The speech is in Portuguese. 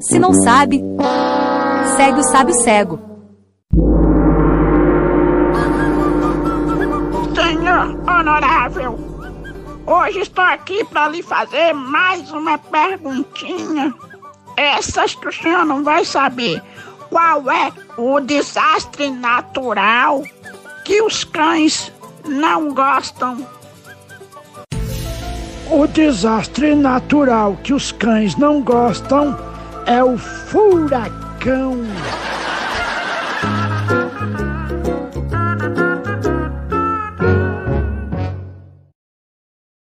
Se não sabe, segue o sábio cego. Senhor honorável, hoje estou aqui para lhe fazer mais uma perguntinha. Essas que o senhor não vai saber. Qual é o desastre natural que os cães não gostam? O desastre natural que os cães não gostam é o furacão.